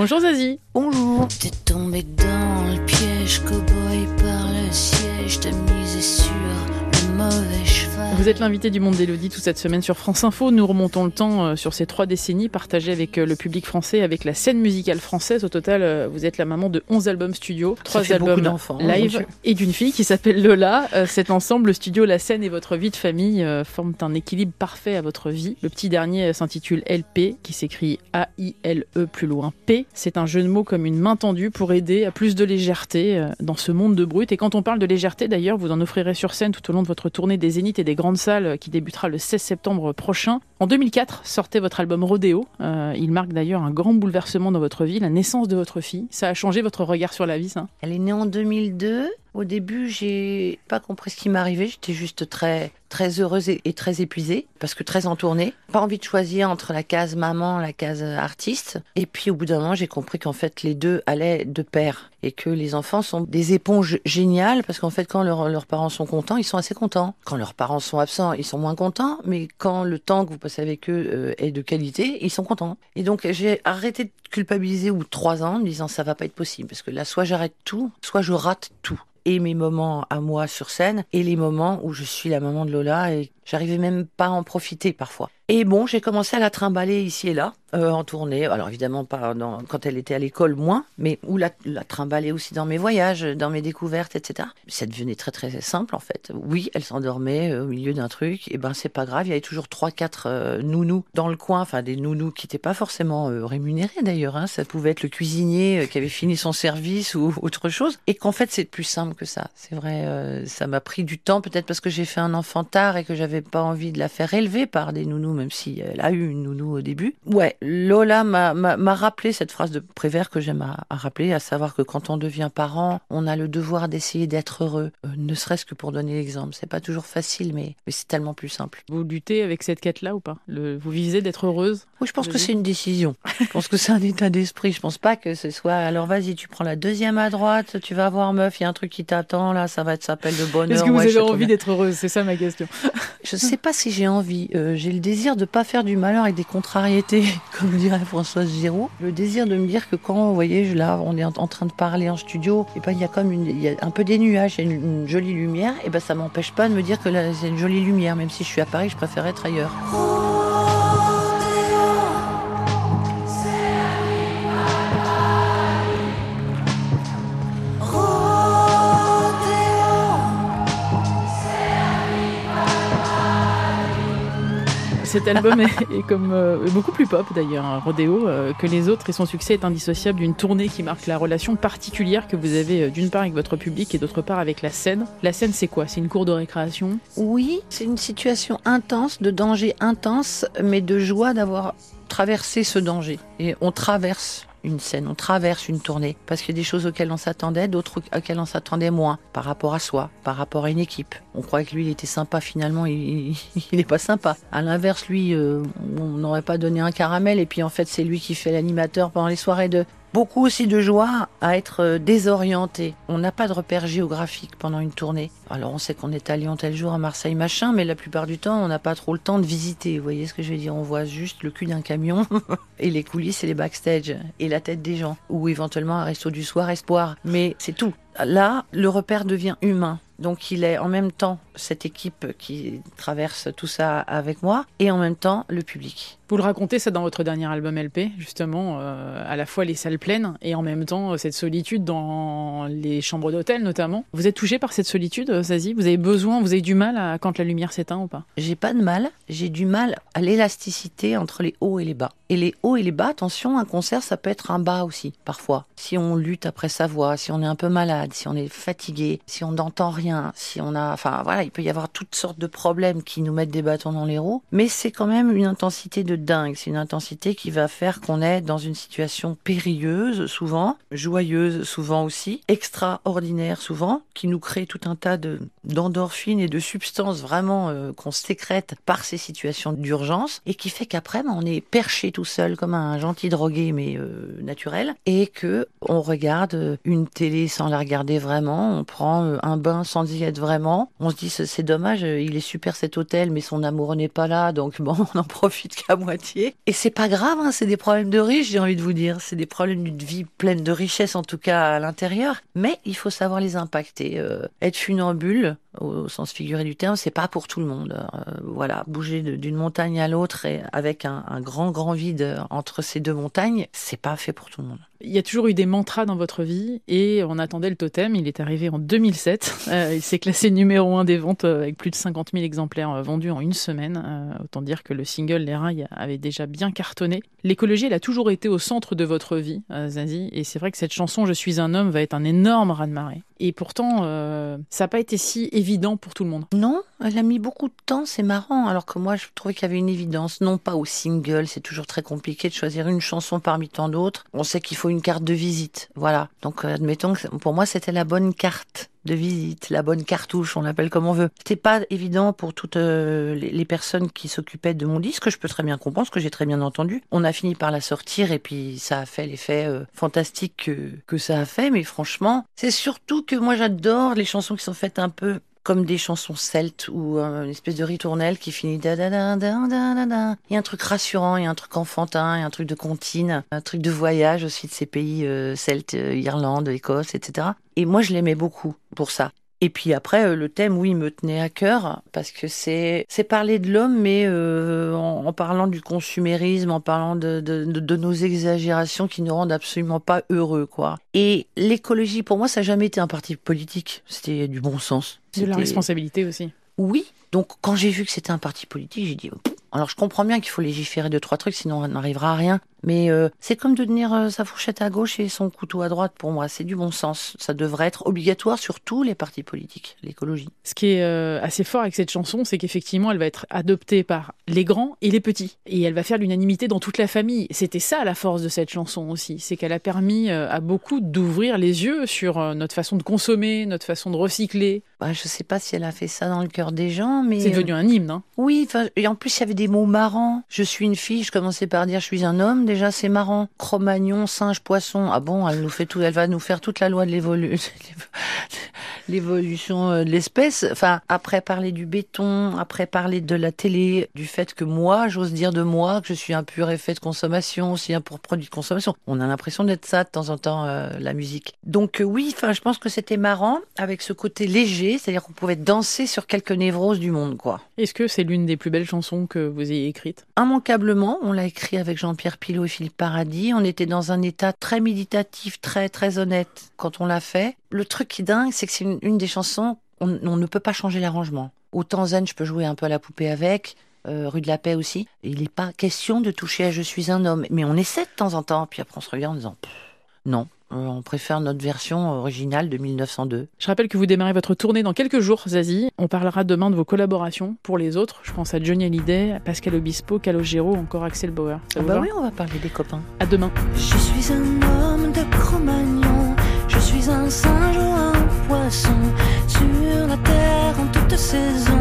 Bonjour Zazie. Bonjour. T'es tombé dans le piège, cowboy par le siège, t'as misé sur le mauvais cheval. Vous êtes l'invité du Monde d'Élodie toute cette semaine sur France Info. Nous remontons le temps euh, sur ces trois décennies partagées avec euh, le public français, avec la scène musicale française. Au total, euh, vous êtes la maman de 11 albums studio, trois albums d'enfants, hein, live et d'une fille qui s'appelle Lola. Cet ensemble, le studio, la scène et votre vie de famille forment un équilibre parfait à votre vie. Le petit dernier s'intitule LP, qui s'écrit A-I-L-E plus loin P. C'est un jeu de mots comme une main tendue pour aider à plus de légèreté euh, dans ce monde de brut. Et quand on parle de légèreté, d'ailleurs, vous en offrirez sur scène tout au long de votre tournée des Zéniths et des grandes salles euh, qui débutera le 16 septembre prochain. En 2004, sortait votre album Rodéo. Euh, il marque d'ailleurs un grand bouleversement dans votre vie, la naissance de votre fille. Ça a changé votre regard sur la vie, ça? Elle est née en 2002. Au début, j'ai pas compris ce qui m'arrivait. J'étais juste très, très heureuse et, très épuisée parce que très en tournée. Pas envie de choisir entre la case maman, la case artiste. Et puis, au bout d'un moment, j'ai compris qu'en fait, les deux allaient de pair et que les enfants sont des éponges géniales parce qu'en fait, quand leurs parents sont contents, ils sont assez contents. Quand leurs parents sont absents, ils sont moins contents. Mais quand le temps que vous passez avec eux euh, est de qualité, ils sont contents. Et donc, j'ai arrêté de culpabiliser de trois ans en me disant ça va pas être possible parce que là, soit j'arrête tout, soit je rate tout et mes moments à moi sur scène et les moments où je suis la maman de Lola et j'arrivais même pas à en profiter parfois. Et bon, j'ai commencé à la trimballer ici et là, euh, en tournée. Alors évidemment pas quand elle était à l'école moins, mais où la, la trimballer aussi dans mes voyages, dans mes découvertes, etc. Ça devenait très très simple en fait. Oui, elle s'endormait euh, au milieu d'un truc, et ben c'est pas grave. Il y avait toujours trois quatre euh, nounous dans le coin, enfin des nounous qui n'étaient pas forcément euh, rémunérés d'ailleurs. Hein. Ça pouvait être le cuisinier qui avait fini son service ou autre chose. Et qu'en fait c'est plus simple que ça. C'est vrai, ça m'a pris du temps peut-être parce que j'ai fait un enfant tard et que j'avais pas envie de la faire élever par des nounous, même si elle a eu une nounou au début. Ouais, Lola m'a- rappelé cette phrase de Prévert que j'aime à, à rappeler, à savoir que quand on devient parent, on a le devoir d'essayer d'être heureux, euh, ne serait-ce que pour donner l'exemple. C'est pas toujours facile, mais, mais c'est tellement plus simple. Vous luttez avec cette quête-là ou pas? Le- Vous visez d'être heureuse? Oui, je pense que c'est une décision. Je pense que c'est un état d'esprit. Je pense pas que ce soit. Alors vas-y, tu prends la deuxième à droite, tu vas voir meuf, il y a un truc qui t'attend là, ça va être s'appelle de bonheur. Est-ce que vous Ouais, avez envie d'être heureuse? C'est ça ma question. Je sais pas si j'ai envie. Euh, j'ai le désir de pas faire du malheur avec des contrariétés, comme dirait Françoise Giraud. Le désir de me dire que quand, vous voyez, là, on est en, train de parler en studio, et ben il y a comme il y un peu des nuages, il y a une, jolie lumière, et ben ça m'empêche pas de me dire que là c'est une jolie lumière, même si je suis à Paris, je préfère être ailleurs. Cet album est, comme euh, beaucoup plus pop d'ailleurs, un rodéo, euh, que les autres et son succès est indissociable d'une tournée qui marque la relation particulière que vous avez euh, d'une part avec votre public et d'autre part avec la scène. La scène c'est quoi? C'est une cour de récréation? Oui, c'est une situation intense, de danger intense, mais de joie d'avoir traversé ce danger. Et on traverse une scène, on traverse une tournée, parce qu'il y a des choses auxquelles on s'attendait, d'autres auxquelles on s'attendait moins, par rapport à soi, par rapport à une équipe. On croyait que lui, il était sympa, finalement, il n'est pas sympa. À l'inverse, lui, euh, on n'aurait pas donné un caramel, et puis en fait, c'est lui qui fait l'animateur pendant les soirées de... Beaucoup aussi de joie à être euh, désorienté. On n'a pas de repère géographique pendant une tournée. Alors on sait qu'on est à Lyon tel jour, à Marseille machin, mais la plupart du temps on n'a pas trop le temps de visiter. Vous voyez ce que je veux dire? On voit juste le cul d'un camion et les coulisses et les backstage et la tête des gens. Ou éventuellement un resto du soir espoir. Mais c'est tout. Là, le repère devient humain. Donc il est en même temps cette équipe qui traverse tout ça avec moi et en même temps le public. Vous le racontez ça dans votre dernier album LP, justement, euh, à la fois les salles pleines et en même temps euh, cette solitude dans les chambres d'hôtel notamment. Vous êtes touché par cette solitude, euh, Zazie? Vous avez besoin, vous avez du mal à, quand la lumière s'éteint ou pas? J'ai pas de mal, j'ai du mal à l'élasticité entre les hauts et les bas. Et les hauts et les bas, attention, un concert, ça peut être un bas aussi, parfois. Si on lutte après sa voix, si on est un peu malade, si on est fatigué, si on n'entend rien, si on a, enfin voilà, il peut y avoir toutes sortes de problèmes qui nous mettent des bâtons dans les roues. Mais c'est quand même une intensité de dingue. C'est une intensité qui va faire qu'on est dans une situation périlleuse, souvent, joyeuse, souvent aussi, extraordinaire, souvent, qui nous crée tout un tas de, d'endorphines et de substances vraiment euh, qu'on sécrète par ces situations d'urgence et qui fait qu'après, ben, on est perché tout seul comme un gentil drogué, mais euh, naturel, et que on regarde euh, une télé sans la regarder vraiment, on prend un bain sans sans y être vraiment. On se dit c'est dommage, il est super cet hôtel, mais son amoureux n'est pas là, donc bon, on en profite qu'à moitié. Et c'est pas grave, hein, c'est des problèmes de riches, j'ai envie de vous dire. C'est des problèmes d'une vie pleine de richesse, en tout cas à l'intérieur. Mais il faut savoir les impacter. Euh, être funambule, au sens figuré du terme, c'est pas pour tout le monde. Euh, voilà, bouger d'une montagne à l'autre et avec un grand grand vide entre ces deux montagnes, c'est pas fait pour tout le monde. Il y a toujours eu des mantras dans votre vie et on attendait le totem. Il est arrivé en 2007. Euh, il s'est classé numéro un des ventes euh, avec plus de 50 000 exemplaires euh, vendus en une semaine. Autant dire que le single Les Rails avait déjà bien cartonné. L'écologie, elle a toujours été au centre de votre vie, euh, Zazie. Et c'est vrai que cette chanson Je suis un homme va être un énorme raz-de-marée. Et pourtant, ça n'a pas été si évident pour tout le monde. Non, elle a mis beaucoup de temps, c'est marrant. Alors que moi, je trouvais qu'il y avait une évidence. Non pas au single, c'est toujours très compliqué de choisir une chanson parmi tant d'autres. On sait qu'il faut une carte de visite. Voilà. Donc, euh, admettons que pour moi, c'était la bonne carte de visite, la bonne cartouche, on l'appelle comme on veut. C'était pas évident pour toutes euh, les, personnes qui s'occupaient de mon disque, je peux très bien comprendre, ce que j'ai très bien entendu. On a fini par la sortir et puis ça a fait l'effet euh, fantastique que, que ça a fait, mais franchement, c'est surtout que moi j'adore les chansons qui sont faites un peu comme des chansons celtes ou euh, une espèce de ritournelle qui finit da da da da da da. Il y a un truc rassurant, il y a un truc enfantin, il y a un truc de comptine, un truc de voyage aussi de ces pays euh, celtes, euh, Irlande, Écosse, etc. Et moi je l'aimais beaucoup pour ça. Et puis après, euh, le thème, oui, me tenait à cœur parce que c'est c'est parler de l'homme, mais euh, en, en parlant du consumérisme, en parlant de, de, de, nos exagérations qui nous rendent absolument pas heureux, quoi. Et l'écologie, pour moi, ça n'a jamais été un parti politique. C'était du bon sens. De la responsabilité aussi. oui. Donc, quand j'ai vu que c'était un parti politique, j'ai dit. Alors, je comprends bien qu'il faut légiférer deux, trois trucs, sinon on n'arrivera à rien. Mais euh, c'est comme de tenir euh, sa fourchette à gauche et son couteau à droite pour moi. C'est du bon sens. Ça devrait être obligatoire sur tous les partis politiques, l'écologie. Ce qui est euh, assez fort avec cette chanson, c'est qu'effectivement, elle va être adoptée par les grands et les petits. Et elle va faire l'unanimité dans toute la famille. C'était ça la force de cette chanson aussi. C'est qu'elle a permis à beaucoup d'ouvrir les yeux sur notre façon de consommer, notre façon de recycler. Bah, je sais pas si elle a fait ça dans le cœur des gens, mais. C'est devenu un hymne. Hein. Oui, et en plus, il y avait des mots marrants. Je suis une fille, je commençais par dire je suis un homme. Déjà, c'est marrant. Cro-Magnon, singe, poisson. Ah bon, elle nous fait tout, elle va nous faire toute la loi de l'évolu- l'évolution euh, de l'espèce. Enfin, après parler du béton, après parler de la télé, du fait que moi, j'ose dire de moi que je suis un pur effet de consommation, aussi un pour produit de consommation. On a l'impression d'être ça de temps en temps, euh, la musique. Donc euh, oui, enfin, je pense que c'était marrant avec ce côté léger, c'est-à-dire qu'on pouvait danser sur quelques névroses du monde, quoi. Est-ce que c'est l'une des plus belles chansons que vous ayez écrites? Immanquablement, on l'a écrit avec Jean-Pierre Pilot et Philippe Paradis. On était dans un état très méditatif, très très honnête quand on l'a fait. Le truc qui est dingue, c'est que c'est une, des chansons, on, on ne peut pas changer l'arrangement. Autant zen, je peux jouer un peu à la poupée avec. euh, rue de la Paix aussi. Il n'est pas question de toucher à Je suis un homme, mais on essaie de temps en temps. Puis après, on se regarde en disant non, on préfère notre version originale de 1902. Je rappelle que vous démarrez votre tournée dans quelques jours, Zazie. On parlera demain de vos collaborations pour les autres. Je pense à Johnny Hallyday, à Pascal Obispo, Calogero, encore Axel Bauer. Ça Ah bah oui, on va parler des copains. À demain. Je suis un homme de Cro-Magnon, je suis un singe ou un poisson sur la terre en toute saison.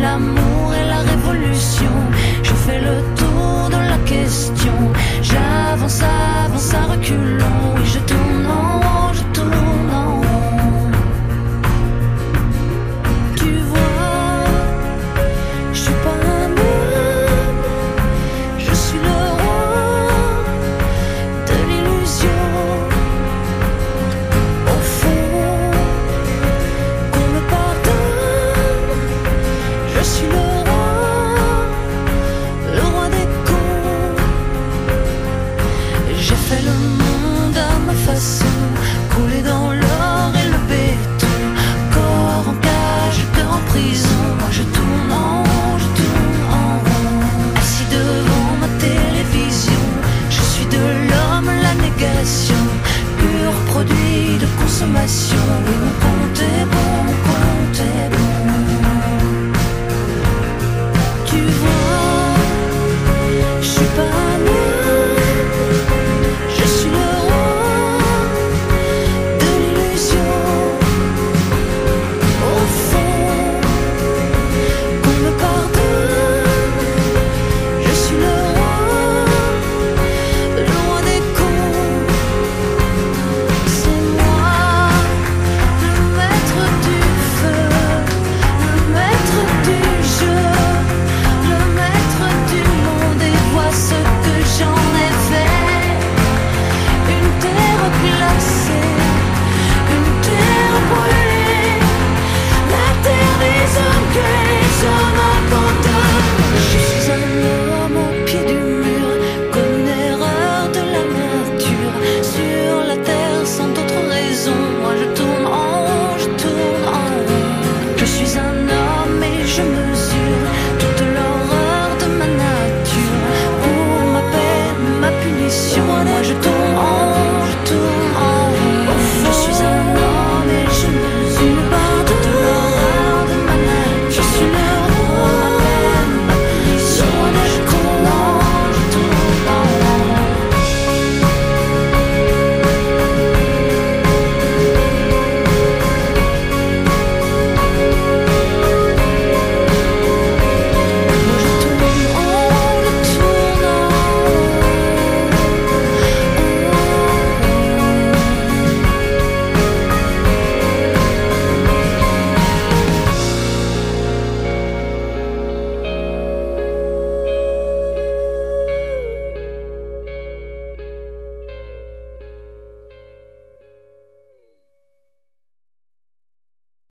L'amour et la révolution, je fais le tour de la question. J'avance, avance à reculons,